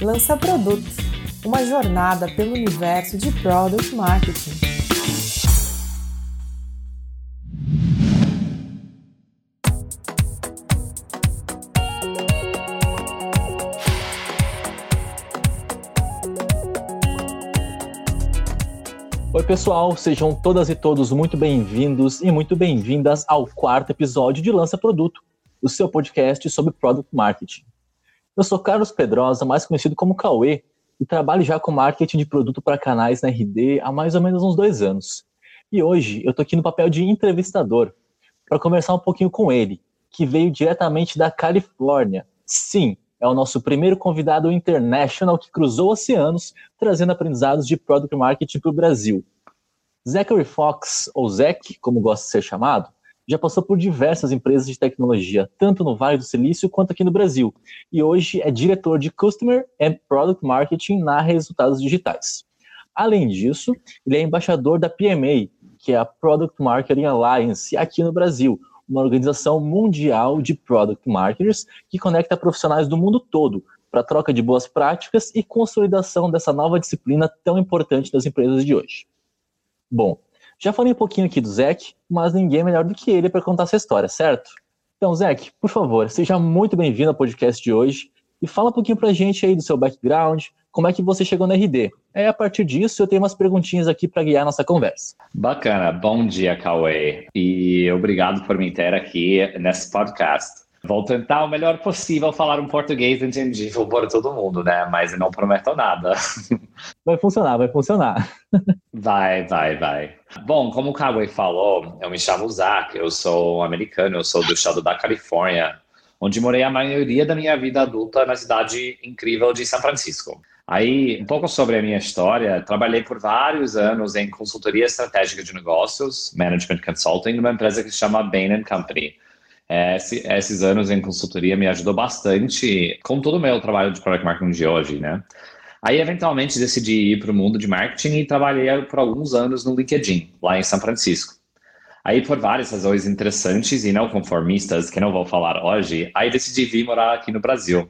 Lança Produto, uma jornada pelo universo de Product Marketing. Oi, pessoal, sejam todas e todos muito bem-vindos e muito bem-vindas ao quarto episódio de Lança Produto, o seu podcast sobre Product Marketing. Eu sou Carlos Pedrosa, mais conhecido como Cauê, e trabalho já com marketing de produto para canais na RD há mais ou menos uns dois anos. E hoje eu estou aqui no papel de entrevistador para conversar um pouquinho com ele, que veio diretamente da Califórnia. Sim, é o nosso primeiro convidado international que cruzou oceanos, trazendo aprendizados de product marketing para o Brasil. Zachary Fox, ou Zach, como gosta de ser chamado, já passou por diversas empresas de tecnologia, tanto no Vale do Silício quanto aqui no Brasil, e hoje é diretor de Customer and Product Marketing na Resultados Digitais. Além disso, ele é embaixador da PMA, que é a Product Marketing Alliance, aqui no Brasil, uma organização mundial de product marketers que conecta profissionais do mundo todo para troca de boas práticas e consolidação dessa nova disciplina tão importante das empresas de hoje. Bom, já falei um pouquinho aqui do Zach, mas ninguém é melhor do que ele para contar essa história, certo? Então, Zach, por favor, seja muito bem-vindo ao podcast de hoje e fala um pouquinho para a gente aí do seu background, como é que você chegou na RD. É a partir disso eu tenho umas perguntinhas aqui para guiar nossa conversa. Bacana, bom dia, Cauê, e obrigado por me ter aqui nesse podcast. Vou tentar o melhor possível falar um português entendível para todo mundo, né? Mas não prometo nada. Vai funcionar, vai funcionar. Vai, vai, vai. Bom, como o Cauê falou, eu me chamo Zach, eu sou americano, eu sou do estado da Califórnia, onde morei a maioria da minha vida adulta na cidade incrível de São Francisco. Aí, um pouco sobre a minha história, trabalhei por vários anos em consultoria estratégica de negócios, Management Consulting, numa empresa que se chama Bain Company. Esse, esses anos em consultoria me ajudou bastante com todo o meu trabalho de product marketing de hoje, né? Aí, eventualmente, decidi ir para o mundo de marketing e trabalhei por alguns anos no LinkedIn, lá em São Francisco. Aí, por várias razões interessantes e não conformistas, que não vou falar hoje, aí decidi vir morar aqui no Brasil.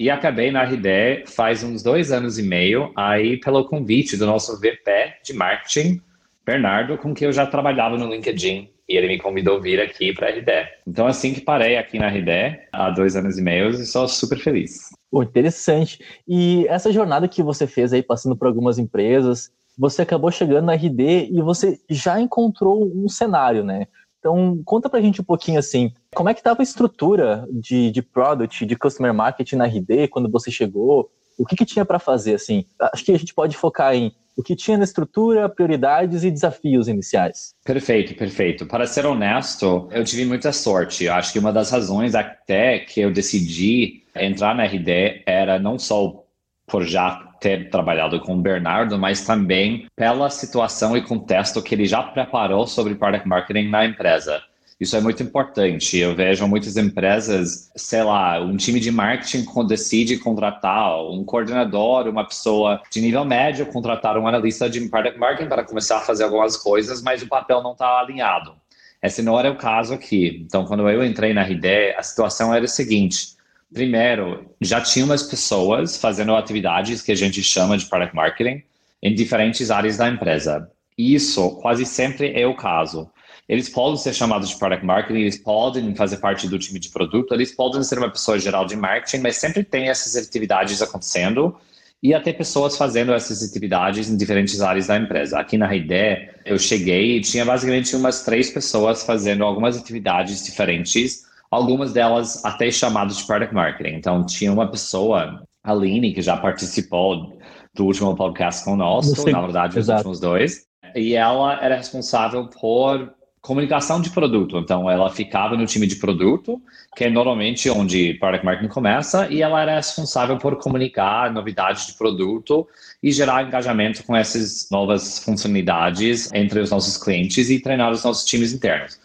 E acabei na RD faz uns dois anos e meio, aí pelo convite do nosso VP de marketing, Bernardo, com quem eu já trabalhava no LinkedIn, e ele me convidou vir aqui para a RD. Então, assim que parei aqui na RD, há dois anos e meio, eu sou super feliz. Interessante. E essa jornada que você fez aí, passando por algumas empresas, você acabou chegando na RD e você já encontrou um cenário, né? Então, conta pra gente um pouquinho assim, como é que estava a estrutura de, de product, de customer marketing na RD quando você chegou? O que, que tinha para fazer, assim? Acho que a gente pode focar em o que tinha na estrutura, prioridades e desafios iniciais. Perfeito, perfeito. Para ser honesto, eu tive muita sorte. Eu acho que uma das razões até que eu decidi entrar na RD era não só por já ter trabalhado com o Bernardo, mas também pela situação e contexto que ele já preparou sobre product marketing na empresa. Isso é muito importante. Eu vejo muitas empresas, sei lá, um time de marketing decide contratar um coordenador, uma pessoa de nível médio, contratar um analista de product marketing para começar a fazer algumas coisas, mas o papel não está alinhado. Esse não era o caso aqui. Então, quando eu entrei na RD, a situação era a seguinte: Primeiro, já tinha umas pessoas fazendo atividades que a gente chama de product marketing em diferentes áreas da empresa. Isso quase sempre é o caso. Eles podem ser chamados de product marketing, eles podem fazer parte do time de produto, eles podem ser uma pessoa geral de marketing, mas sempre tem essas atividades acontecendo e até pessoas fazendo essas atividades em diferentes áreas da empresa. Aqui na Raidé, eu cheguei e tinha basicamente umas três pessoas fazendo algumas atividades diferentes algumas delas até chamadas de product marketing. Então, tinha uma pessoa, a Aline, que já participou do último podcast conosco, na verdade, os últimos dois, e ela era responsável por comunicação de produto. Então, ela ficava no time de produto, que é normalmente onde product marketing começa, e ela era responsável por comunicar novidades de produto e gerar engajamento com essas novas funcionalidades entre os nossos clientes e treinar os nossos times internos.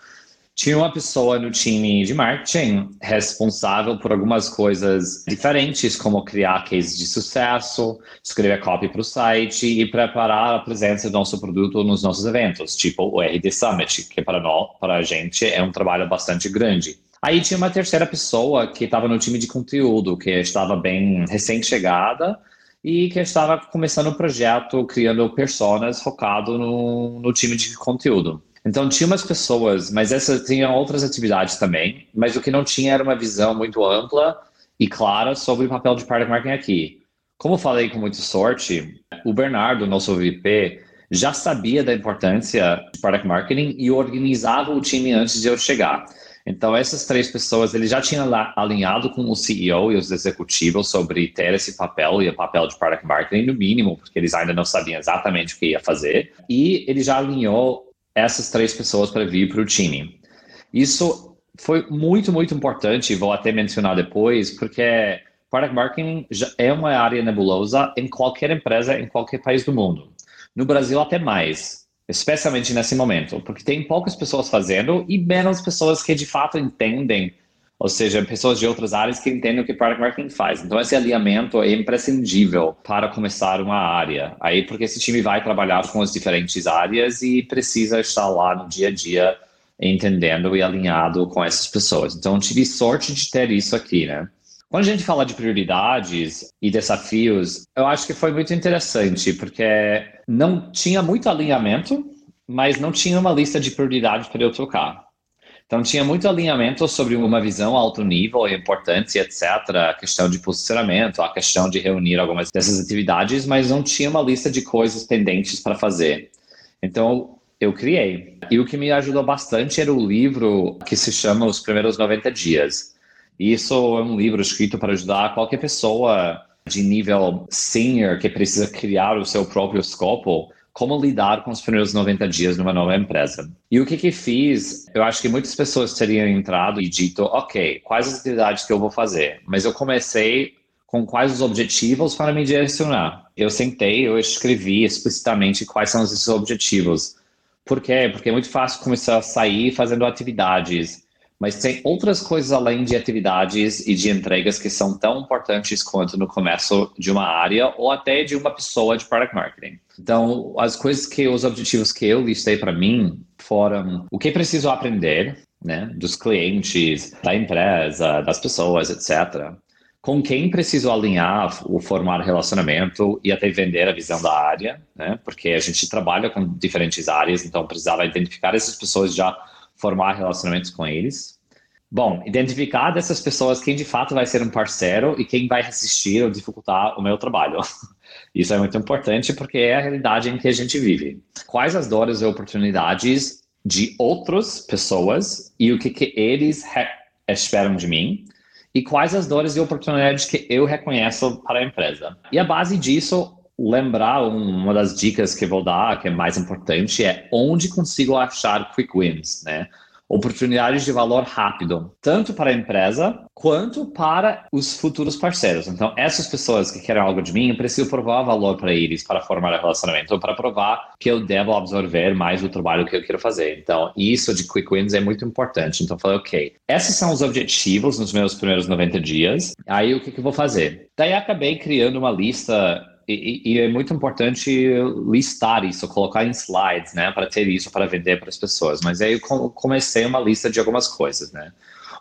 Tinha uma pessoa no time de marketing responsável por algumas coisas diferentes, como criar cases de sucesso, escrever copy para o site e preparar a presença do nosso produto nos nossos eventos, tipo o RD Summit, que para nós, para a gente é um trabalho bastante grande. Aí tinha uma terceira pessoa que estava no time de conteúdo, que estava bem recém-chegada e que estava começando o projeto, criando personas focado no, no time de conteúdo. Então tinha umas pessoas, mas essas tinham outras atividades também, mas o que não tinha era uma visão muito ampla e clara sobre o papel de product marketing aqui. Como falei com muita sorte, o Bernardo, nosso VP, já sabia da importância de product marketing e organizava o time antes de eu chegar. Então, essas três pessoas, ele já tinha alinhado com o CEO e os executivos sobre ter esse papel e o papel de product marketing, no mínimo, porque eles ainda não sabiam exatamente o que ia fazer. E ele já alinhou essas três pessoas para vir para o time. Isso foi muito, muito importante, vou até mencionar depois, porque product marketing já é uma área nebulosa em qualquer empresa, em qualquer país do mundo. No Brasil, até mais especialmente nesse momento, porque tem poucas pessoas fazendo e menos pessoas que de fato entendem, ou seja, pessoas de outras áreas que entendem o que product marketing faz. Então esse alinhamento é imprescindível para começar uma área. Aí porque esse time vai trabalhar com as diferentes áreas e precisa estar lá no dia a dia entendendo e alinhado com essas pessoas. Então tive sorte de ter isso aqui, né? Quando a gente fala de prioridades e desafios, eu acho que foi muito interessante, porque não tinha muito alinhamento, mas não tinha uma lista de prioridades para eu tocar. Então, tinha muito alinhamento sobre uma visão alto nível, importância, etc., a questão de posicionamento, a questão de reunir algumas dessas atividades, mas não tinha uma lista de coisas pendentes para fazer. Então, eu criei. E o que me ajudou bastante era o livro que se chama Os Primeiros 90 Dias isso é um livro escrito para ajudar qualquer pessoa de nível senior que precisa criar o seu próprio escopo, como lidar com os primeiros 90 dias numa nova empresa. E o que que fiz? Eu acho que muitas pessoas teriam entrado e dito, ok, quais as atividades que eu vou fazer? Mas eu comecei com quais os objetivos para me direcionar. Eu sentei, eu escrevi explicitamente quais são esses objetivos. Por quê? Porque é muito fácil começar a sair fazendo atividades mas tem outras coisas além de atividades e de entregas que são tão importantes quanto no começo de uma área ou até de uma pessoa de product marketing. Então, as coisas que os objetivos que eu listei para mim foram o que preciso aprender, né, dos clientes, da empresa, das pessoas, etc. Com quem preciso alinhar ou formar relacionamento e até vender a visão da área, né? Porque a gente trabalha com diferentes áreas, então precisava identificar essas pessoas já formar relacionamentos com eles. Bom, identificar dessas pessoas quem de fato vai ser um parceiro e quem vai resistir ou dificultar o meu trabalho. Isso é muito importante porque é a realidade em que a gente vive. Quais as dores e oportunidades de outras pessoas e o que, que eles esperam de mim e quais as dores e oportunidades que eu reconheço para a empresa. E a base disso lembrar uma das dicas que vou dar, que é mais importante, é onde consigo achar quick wins, né? Oportunidades de valor rápido, tanto para a empresa quanto para os futuros parceiros. Então, essas pessoas que querem algo de mim, eu preciso provar valor para eles para formar relacionamento, ou para provar que eu devo absorver mais o trabalho que eu quero fazer. Então, isso de quick wins é muito importante. Então, eu falei, ok, esses são os objetivos nos meus primeiros 90 dias. Aí, o que, que eu vou fazer? Daí, acabei criando uma lista e, e, é muito importante listar isso, colocar em slides, né, para ter isso para vender para as pessoas. Mas aí eu comecei uma lista de algumas coisas, né.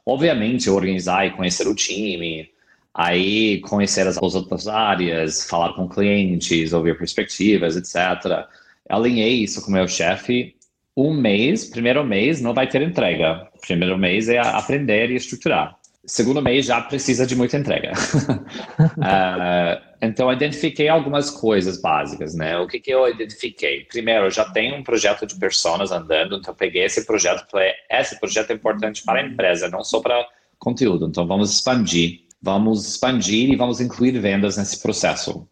Obviamente, organizar e conhecer o time, aí conhecer as, as outras áreas, falar com clientes, ouvir perspectivas, etc. Alinhei isso com meu chefe. Um mês, primeiro mês, não vai ter entrega. Primeiro mês é aprender e estruturar. Segundo mês já precisa de muita entrega. uh, então, identifiquei algumas coisas básicas, né? O que, que eu identifiquei? Primeiro, já tenho um projeto de personas andando, então peguei esse projeto falei, esse projeto é importante para a empresa, não só para conteúdo. Então, vamos expandir. Vamos expandir e vamos incluir vendas nesse processo.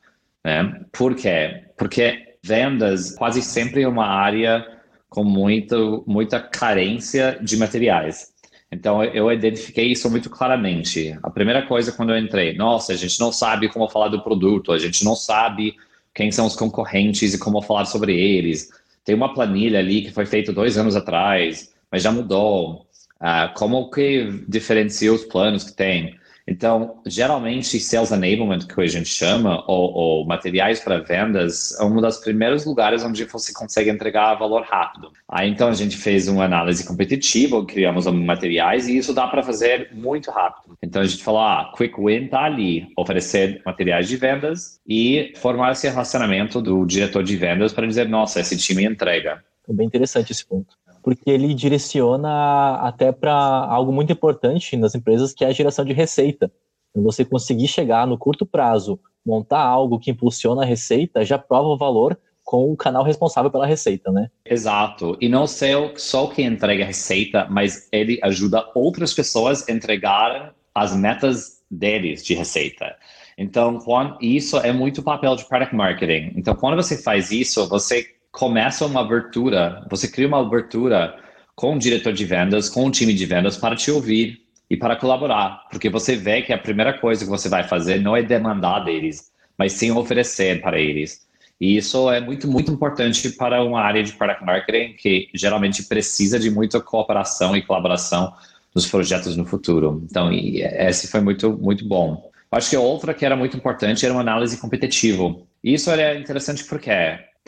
Né? Por quê? Porque vendas quase sempre é uma área com muito, muita carência de materiais. Então eu identifiquei isso muito claramente. A primeira coisa quando eu entrei, nossa, a gente não sabe como falar do produto, a gente não sabe quem são os concorrentes e como falar sobre eles. Tem uma planilha ali que foi feita dois anos atrás, mas já mudou. Uh, como que diferencia os planos que tem? Então, geralmente, sales enablement, que a gente chama, ou, ou materiais para vendas, é um dos primeiros lugares onde você consegue entregar valor rápido. Aí, então, a gente fez uma análise competitiva, criamos materiais, e isso dá para fazer muito rápido. Então, a gente falou, ah, Quick Win está ali, oferecer materiais de vendas e formar esse relacionamento do diretor de vendas para dizer, nossa, esse time entrega. É bem interessante esse ponto porque ele direciona até para algo muito importante nas empresas, que é a geração de receita. Então, você conseguir chegar no curto prazo, montar algo que impulsiona a receita, já prova o valor com o canal responsável pela receita, né? Exato. E não ser só quem entrega a receita, mas ele ajuda outras pessoas a entregar as metas deles de receita. Então, quando, isso é muito papel de product marketing. Então, quando você faz isso, você começa uma abertura, você cria uma abertura com o diretor de vendas, com o time de vendas para te ouvir e para colaborar, porque você vê que a primeira coisa que você vai fazer não é demandar deles, mas sim oferecer para eles. E isso é muito, muito importante para uma área de product marketing que geralmente precisa de muita cooperação e colaboração nos projetos no futuro. Então, esse foi muito, muito bom. Acho que outra que era muito importante era uma análise competitiva. Isso era interessante porque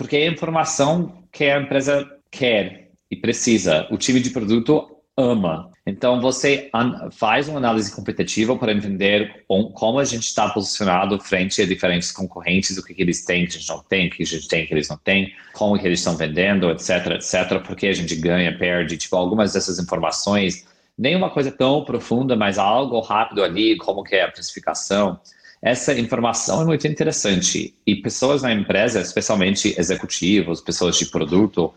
porque é a informação que a empresa quer e precisa. O time de produto ama. Então, você faz uma análise competitiva para entender como a gente está posicionado frente a diferentes concorrentes, o que, que eles têm que a gente não tem, o que a gente tem que eles não têm, como que eles estão vendendo, etc, etc, porque a gente ganha, perde, tipo, algumas dessas informações, nem uma coisa tão profunda, mas algo rápido ali, como que é a precificação. Essa informação é muito interessante e pessoas na empresa, especialmente executivos, pessoas de produto,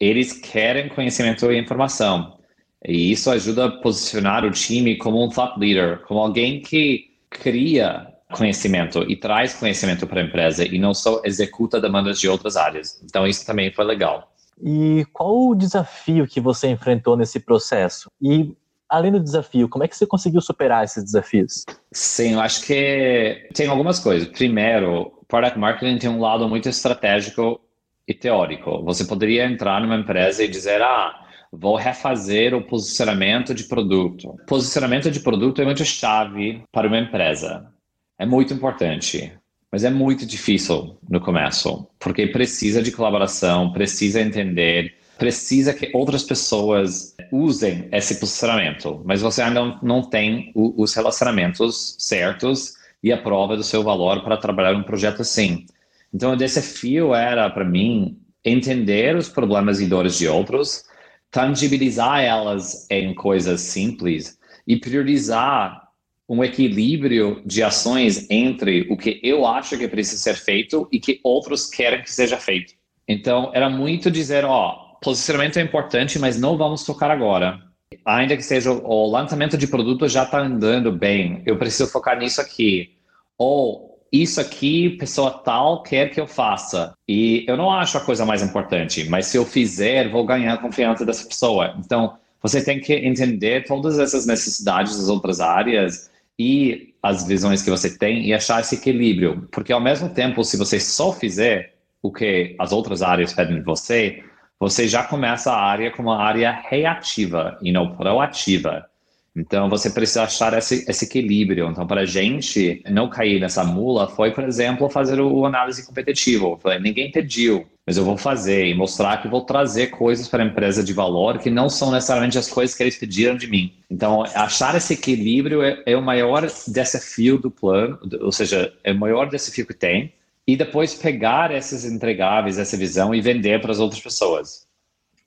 eles querem conhecimento e informação. E isso ajuda a posicionar o time como um thought leader, como alguém que cria conhecimento e traz conhecimento para a empresa e não só executa demandas de outras áreas. Então isso também foi legal. E qual o desafio que você enfrentou nesse processo? E além do desafio, como é que você conseguiu superar esses desafios? Sim, eu acho que tem algumas coisas. Primeiro, product marketing tem um lado muito estratégico e teórico. Você poderia entrar numa empresa e dizer, ah, vou refazer o posicionamento de produto. Posicionamento de produto é muito chave para uma empresa. É muito importante. Mas é muito difícil no começo, porque precisa de colaboração, precisa entender precisa que outras pessoas usem esse posicionamento, mas você ainda não tem os relacionamentos certos e a prova do seu valor para trabalhar um projeto assim. Então, o desafio era, para mim, entender os problemas e dores de outros, tangibilizar elas em coisas simples e priorizar um equilíbrio de ações entre o que eu acho que precisa ser feito e que outros querem que seja feito. Então, era muito dizer, ó, posicionamento é importante, mas não vamos focar agora. Ainda que seja o lançamento de produto já está andando bem, eu preciso focar nisso aqui. Ou isso aqui, pessoa tal quer que eu faça. E eu não acho a coisa mais importante, mas se eu fizer, vou ganhar a confiança dessa pessoa. Então, você tem que entender todas essas necessidades das outras áreas e as visões que você tem e achar esse equilíbrio. Porque ao mesmo tempo, se você só fizer o que as outras áreas pedem de você, você já começa a área como uma área reativa e não proativa. Então, você precisa achar esse, esse equilíbrio. Então, para a gente não cair nessa mula, foi, por exemplo, fazer o análise competitivo. falei, ninguém pediu, mas eu vou fazer e mostrar que vou trazer coisas para a empresa de valor que não são necessariamente as coisas que eles pediram de mim. Então, achar esse equilíbrio é, é o maior desafio do plano, ou seja, é o maior desafio que tem e depois pegar esses entregáveis, essa visão e vender para as outras pessoas.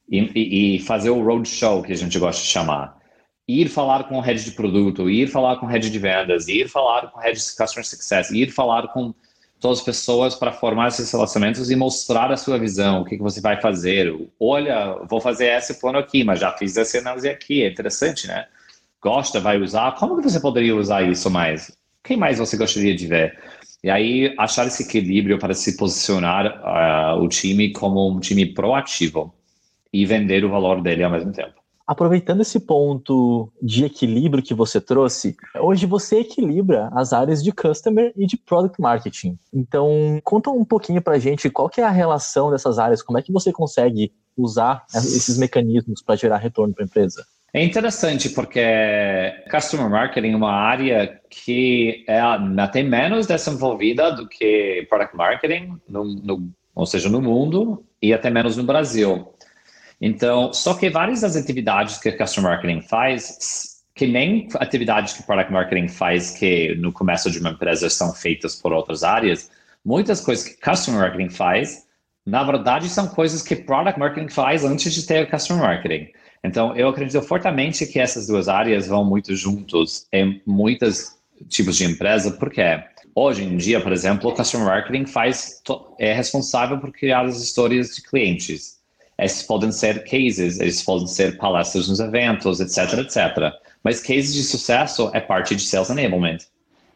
E, e, e, fazer o roadshow, que a gente gosta de chamar. Ir falar com o head de produto, ir falar com o head de vendas, ir falar com o head de customer success, ir falar com todas as pessoas para formar esses relacionamentos e mostrar a sua visão, o que, que você vai fazer. Olha, vou fazer esse plano aqui, mas já fiz essa análise aqui, é interessante, né? Gosta, vai usar? Como que você poderia usar isso mais? Quem mais você gostaria de ver? E aí, achar esse equilíbrio para se posicionar uh, o time como um time proativo e vender o valor dele ao mesmo tempo. Aproveitando esse ponto de equilíbrio que você trouxe, hoje você equilibra as áreas de customer e de product marketing. Então, conta um pouquinho para a gente qual que é a relação dessas áreas, como é que você consegue usar esses mecanismos para gerar retorno para a empresa? É interessante porque Customer Marketing é uma área que é até menos desenvolvida do que Product Marketing, no, no, ou seja, no mundo e até menos no Brasil. Então, só que várias das atividades que Customer Marketing faz, que nem atividades que Product Marketing faz, que no começo de uma empresa são feitas por outras áreas, muitas coisas que Customer Marketing faz, na verdade, são coisas que Product Marketing faz antes de ter Customer Marketing. Então, eu acredito fortemente que essas duas áreas vão muito juntos em muitos tipos de empresa, porque hoje em dia, por exemplo, o Customer Marketing faz, é responsável por criar as histórias de clientes. Esses podem ser cases, eles podem ser palestras nos eventos, etc, etc. Mas cases de sucesso é parte de Sales Enablement.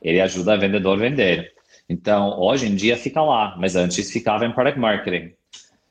Ele ajuda o vendedor a vender. Então, hoje em dia fica lá, mas antes ficava em Product Marketing.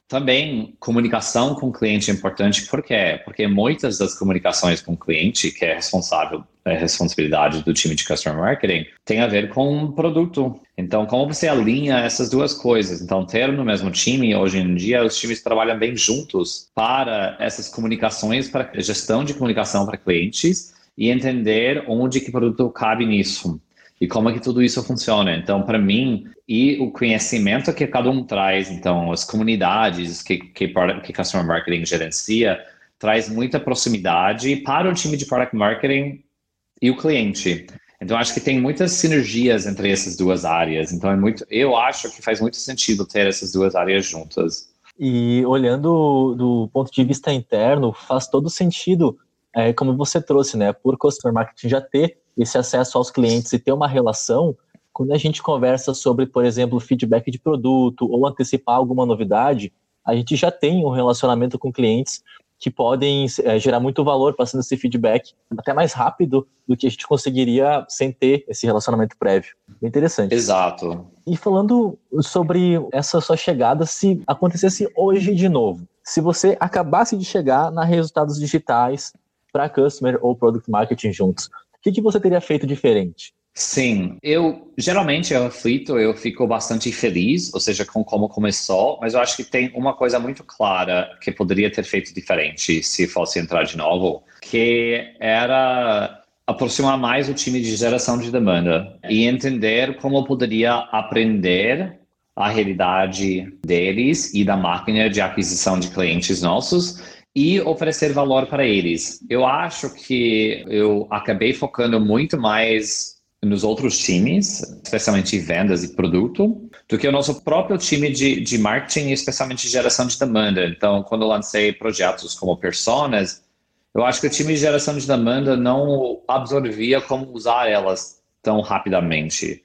Também comunicação com o cliente é importante, por quê? Porque muitas das comunicações com o cliente, que é responsável, é responsabilidade do time de Customer Marketing, tem a ver com produto. Então, como você alinha essas duas coisas? Então, ter no mesmo time, hoje em dia, os times trabalham bem juntos para essas comunicações, para gestão de comunicação para clientes e entender onde que produto cabe nisso e como é que tudo isso funciona. Então, para mim, e o conhecimento que cada um traz, então, as comunidades que, que, que Customer Marketing gerencia, traz muita proximidade para o time de Product Marketing e o cliente. Então, acho que tem muitas sinergias entre essas duas áreas. Então, é muito, eu acho que faz muito sentido ter essas duas áreas juntas. E olhando do ponto de vista interno, faz todo sentido, é, como você trouxe, né? Por Customer Marketing já ter esse acesso aos clientes e ter uma relação, quando a gente conversa sobre, por exemplo, feedback de produto ou antecipar alguma novidade, a gente já tem um relacionamento com clientes que podem é, gerar muito valor passando esse feedback até mais rápido do que a gente conseguiria sem ter esse relacionamento prévio. Bem interessante. Exato. E falando sobre essa sua chegada, se acontecesse hoje de novo, se você acabasse de chegar na resultados digitais para customer ou product marketing juntos, que, que você teria feito diferente? Sim, eu geralmente eu reflito, eu fico bastante feliz, ou seja, com como começou, mas eu acho que tem uma coisa muito clara que poderia ter feito diferente se fosse entrar de novo, que era aproximar mais o time de geração de demanda e entender como poderia aprender a realidade deles e da máquina de aquisição de clientes nossos e oferecer valor para eles. Eu acho que eu acabei focando muito mais nos outros times, especialmente vendas e produto, do que o nosso próprio time de, de marketing, especialmente geração de demanda. Então, quando eu lancei projetos como Personas, eu acho que o time de geração de demanda não absorvia como usar elas tão rapidamente.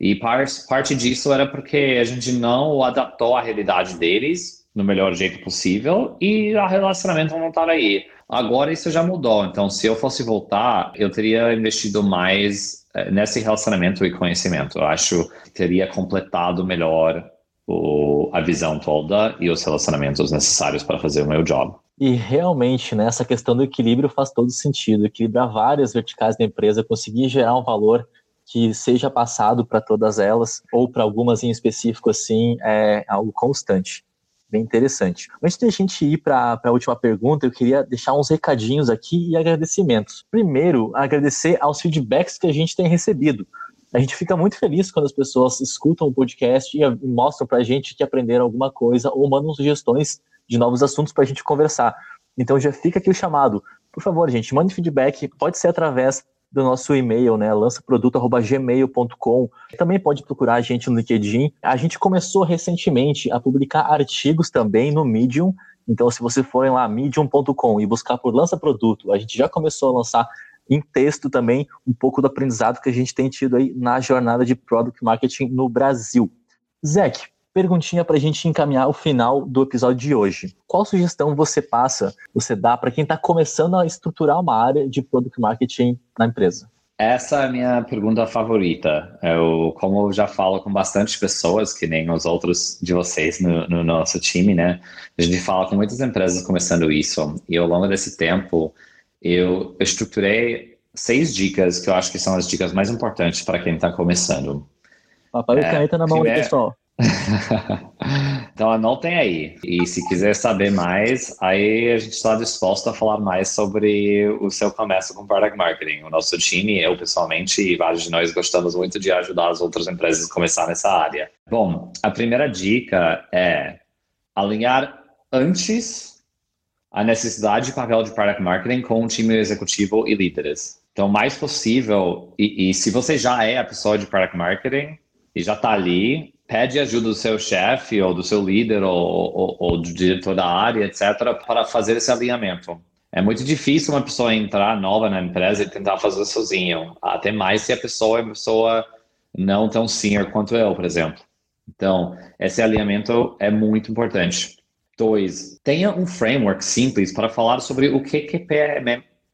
E parte disso era porque a gente não adaptou à realidade deles no melhor jeito possível e o relacionamento não estar aí. Agora isso já mudou, então se eu fosse voltar, eu teria investido mais eh, nesse relacionamento e conhecimento. Eu acho que teria completado melhor o, a visão toda e os relacionamentos necessários para fazer o meu job. E realmente, né, essa questão do equilíbrio faz todo sentido. Equilibrar várias verticais da empresa, conseguir gerar um valor que seja passado para todas elas, ou para algumas em específico, assim, é algo constante bem interessante. Antes de a gente ir para a última pergunta, eu queria deixar uns recadinhos aqui e agradecimentos. Primeiro, agradecer aos feedbacks que a gente tem recebido. A gente fica muito feliz quando as pessoas escutam o podcast e mostram para a gente que aprenderam alguma coisa ou mandam sugestões de novos assuntos para a gente conversar. Então já fica aqui o chamado. Por favor, gente, mande feedback. Pode ser através do nosso e-mail, né, lançaproduto@gmail.com. Também pode procurar a gente no LinkedIn. A gente começou recentemente a publicar artigos também no Medium. Então, se você for lá medium.com e buscar por lança produto, a gente já começou a lançar em texto também um pouco do aprendizado que a gente tem tido aí na jornada de product marketing no Brasil. Zeke, perguntinha para a gente encaminhar o final do episódio de hoje. Qual sugestão você passa, você dá para quem está começando a estruturar uma área de product marketing na empresa? Essa é a minha pergunta favorita. Eu, como eu já falo com bastante pessoas, que nem os outros de vocês no, no nosso time, né? A gente fala com muitas empresas começando isso. E ao longo desse tempo, eu estruturei seis dicas que eu acho que são as dicas mais importantes para quem está começando. Papel e caneta na mão do pessoal. então anotem aí. E se quiser saber mais, aí a gente está disposto a falar mais sobre o seu começo com Product Marketing. O nosso time, eu pessoalmente e vários de nós gostamos muito de ajudar as outras empresas a começar nessa área. Bom, a primeira dica é alinhar antes a necessidade de papel de Product Marketing com o time executivo e líderes. Então, mais possível, e, e se você já é a pessoa de Product Marketing e já está ali, pede ajuda do seu chefe ou do seu líder ou, ou, ou, do diretor da área, etc., para fazer esse alinhamento. É muito difícil uma pessoa entrar nova na empresa e tentar fazer sozinho, até mais se a pessoa é uma pessoa não tão senior quanto eu, por exemplo. Então, esse alinhamento é muito importante. Dois, tenha um framework simples para falar sobre o que, que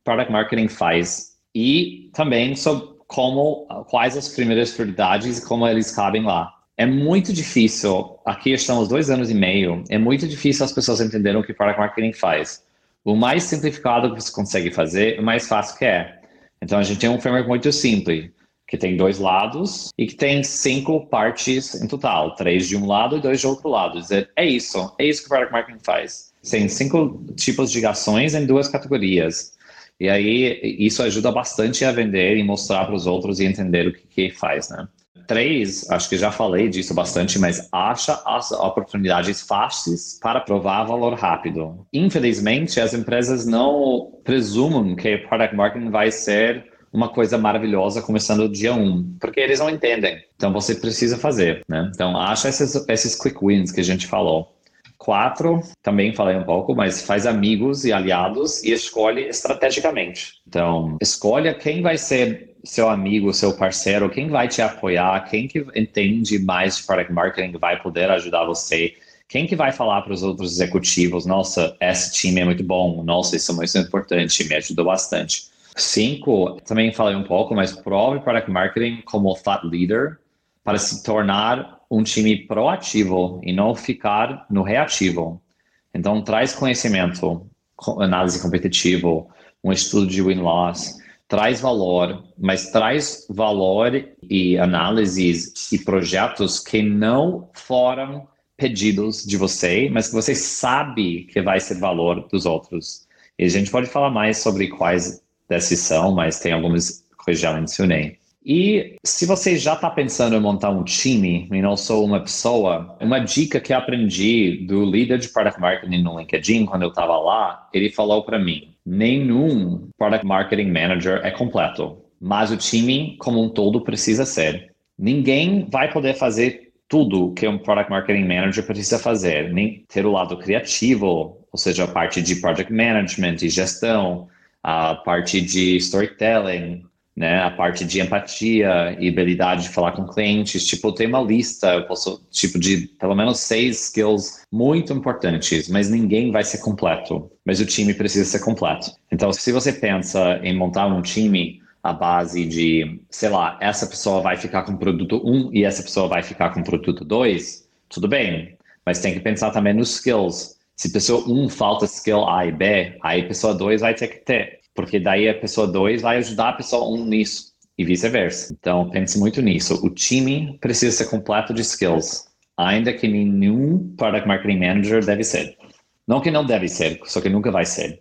Product Marketing faz e também sobre como, quais as primeiras prioridades e como eles cabem lá. É muito difícil, aqui estamos dois anos e meio, é muito difícil as pessoas entenderem o que Product Marketing faz. O mais simplificado que você consegue fazer, o mais fácil que é. Então, a gente tem um framework muito simples, que tem dois lados e que tem cinco partes em total, três de um lado e dois de outro lado. É isso, é isso que o Product Marketing faz. Tem cinco tipos de ações em duas categorias. E aí, isso ajuda bastante a vender e mostrar para os outros e entender o que, que faz, né? Três, acho que já falei disso bastante, mas acha as oportunidades fáceis para provar valor rápido. Infelizmente, as empresas não presumem que product marketing vai ser uma coisa maravilhosa começando dia 1, um, porque eles não entendem. Então você precisa fazer, né? Então acha esses, esses quick wins que a gente falou. Quatro, também falei um pouco, mas faz amigos e aliados e escolhe estrategicamente. Então, escolha quem vai ser seu amigo, seu parceiro, quem vai te apoiar, quem que entende mais de product marketing vai poder ajudar você, quem que vai falar para os outros executivos, nossa, esse time é muito bom, nossa, isso é muito importante, me ajudou bastante. Cinco, também falei um pouco, mas prove product marketing como thought leader para se tornar um time proativo e não ficar no reativo. Então, traz conhecimento, análise competitiva, um estudo de win-loss, traz valor, mas traz valor e análises e projetos que não foram pedidos de você, mas que você sabe que vai ser valor dos outros. E a gente pode falar mais sobre quais dessas são, mas tem algumas que eu já mencionei. E se você já está pensando em montar um time e não sou uma pessoa, uma dica que aprendi do líder de Product Marketing no LinkedIn, quando eu estava lá, ele falou para mim, nenhum Product Marketing Manager é completo, mas o time como um todo precisa ser. Ninguém vai poder fazer tudo que um Product Marketing Manager precisa fazer, nem ter o lado criativo, ou seja, a parte de Project Management e gestão, a parte de storytelling, né, a parte de empatia e habilidade de falar com clientes, tipo, tem uma lista, eu posso, tipo, de pelo menos seis skills muito importantes, mas ninguém vai ser completo, mas o time precisa ser completo. Então, se você pensa em montar um time à base de, sei lá, essa pessoa vai ficar com produto 1 e essa pessoa vai ficar com produto 2, tudo bem, mas tem que pensar também nos skills. Se pessoa 1 falta skill A e B, aí pessoa 2 vai ter que ter porque daí a pessoa 2 vai ajudar a pessoa 1 um nisso e vice-versa. Então, pense muito nisso. O time precisa ser completo de skills, ainda que nenhum Product Marketing Manager deve ser. Não que não deve ser, só que nunca vai ser.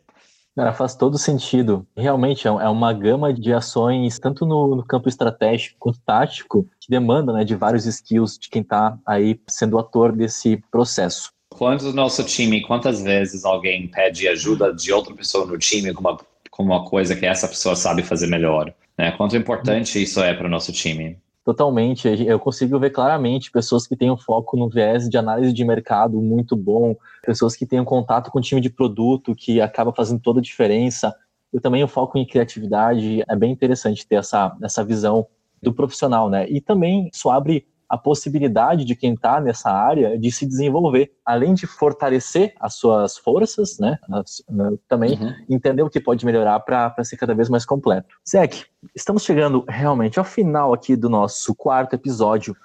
Cara, faz todo sentido. Realmente é, é uma gama de ações, tanto no, no campo estratégico quanto tático, que demanda né, de vários skills de quem está aí sendo ator desse processo. Quanto o nosso time, quantas vezes alguém pede ajuda de outra pessoa no time com uma como uma coisa que essa pessoa sabe fazer melhor. Né? Quanto importante isso é para o nosso time. Totalmente. Eu consigo ver claramente pessoas que têm um foco no viés de análise de mercado muito bom, pessoas que têm um contato com o time de produto que acaba fazendo toda a diferença. E também o foco em criatividade. É bem interessante ter essa, essa visão do profissional, né? E também isso abre a possibilidade de quem está nessa área de se desenvolver, além de fortalecer as suas forças, né? As, uh, também uhum. entender o que pode melhorar para ser cada vez mais completo. Zek, estamos chegando realmente ao final aqui do nosso quarto episódio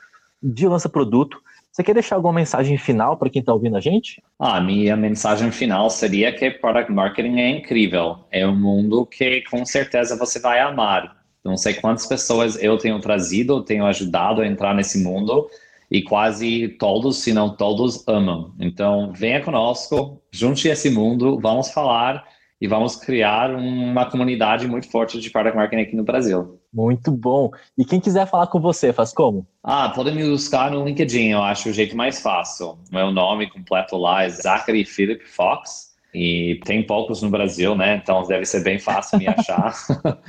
de Lança Produto. Você quer deixar alguma mensagem final para quem está ouvindo a gente? Ah, a minha mensagem final seria que Product Marketing é incrível. É um mundo que com certeza você vai amar não sei quantas pessoas eu tenho trazido, tenho ajudado a entrar nesse mundo e quase todos, se não todos, amam. Então, venha conosco, junte esse mundo, vamos falar e vamos criar uma comunidade muito forte de product marketing aqui no Brasil. Muito bom. E quem quiser falar com você, faz como? Ah, podem me buscar no LinkedIn, eu acho o jeito mais fácil. Meu nome completo lá é Zachary Philip Fox. E tem poucos no Brasil, né? Então deve ser bem fácil me achar.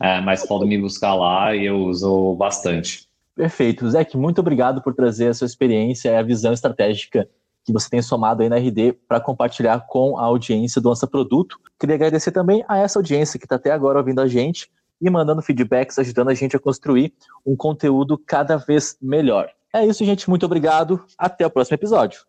é, mas podem me buscar lá e eu uso bastante. Perfeito. Zé, muito obrigado por trazer a sua experiência e a visão estratégica que você tem somado aí na RD para compartilhar com a audiência do Lança Produto. Queria agradecer também a essa audiência que está até agora ouvindo a gente e mandando feedbacks, ajudando a gente a construir um conteúdo cada vez melhor. É isso, gente. Muito obrigado. Até o próximo episódio.